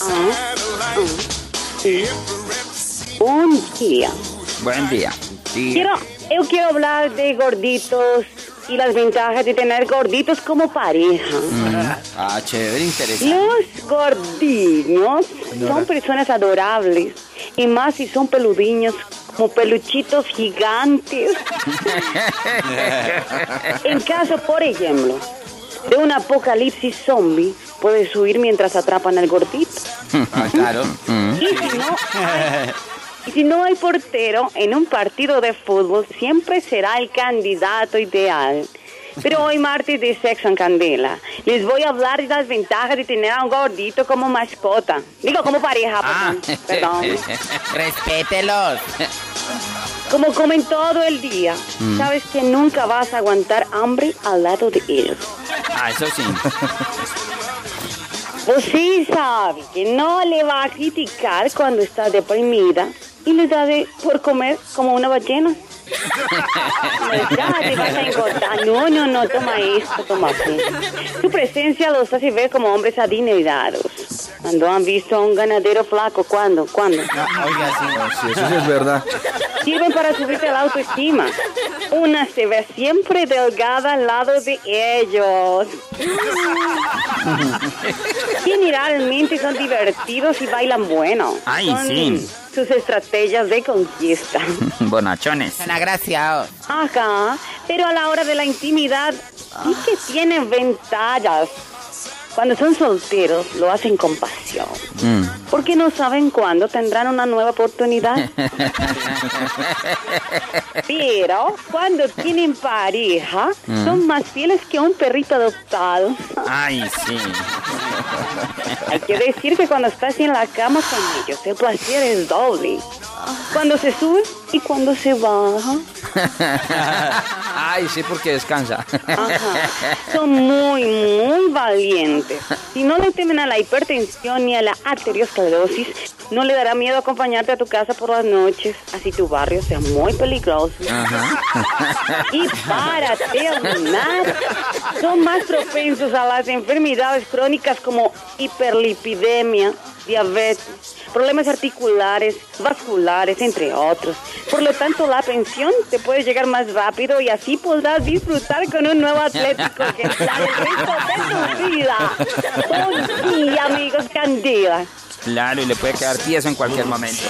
Ah. Ah. Bom dia. Buen día. Sí. Quiero, yo quiero hablar de gorditos y las ventajas de tener gorditos como pareja. Mm. Ah, chévere, interesante. Los gordiños no. son personas adorables y más si son peludiños como peluchitos gigantes. en caso, por ejemplo, de un apocalipsis zombie, puedes huir mientras atrapan al gordito. Ah, claro. Y si no, y si no hay portero en un partido de fútbol, siempre será el candidato ideal. Pero hoy martes de Sexo en Candela, les voy a hablar de las ventajas de tener a un gordito como mascota. Digo, como pareja, Ah. perdón. Respételos. Como comen todo el día, sabes que nunca vas a aguantar hambre al lado de ellos. Ah, eso sí. Pues sí sabe que no le va a criticar cuando está deprimida y le da de por comer como una ballena. Ya te vas a engordar. No, no, no, toma esto, toma aquello. Su presencia los hace ver como hombres adinerados. Cuando han visto a un ganadero flaco, ¿cuándo? ¿Cuándo? Oiga, sí. Sí, eso sí es verdad. Sirven para subirte la autoestima. Una se ve siempre delgada al lado de ellos. Generalmente son divertidos y bailan bueno. Ay, Son sí. Sus estrategias de conquista. Bonachones. Una gracia. Ajá, pero a la hora de la intimidad sí que tienen ventajas. Cuando son solteros lo hacen con pasión. Mm. Porque no saben cuándo tendrán una nueva oportunidad. Pero cuando tienen pareja, son más fieles que un perrito adoptado. Ay, sí. Hay que decir que cuando estás en la cama con ellos, el placer es doble. Cuando se sube y cuando se baja. Ay, sí, porque descansa. Ajá. Son muy, muy valientes. Si no le temen a la hipertensión ni a la arteriosclerosis, no le dará miedo acompañarte a tu casa por las noches, así tu barrio sea muy peligroso. Y para terminar, son más propensos a las enfermedades crónicas como hiperlipidemia, diabetes, problemas articulares, vasculares, entre otros. Por lo tanto, la pensión te puede llegar más rápido y así podrás disfrutar con un nuevo atlético que sale el resto de tu vida. Un día, amigos, candida. Claro, y le puede quedar tieso en cualquier momento.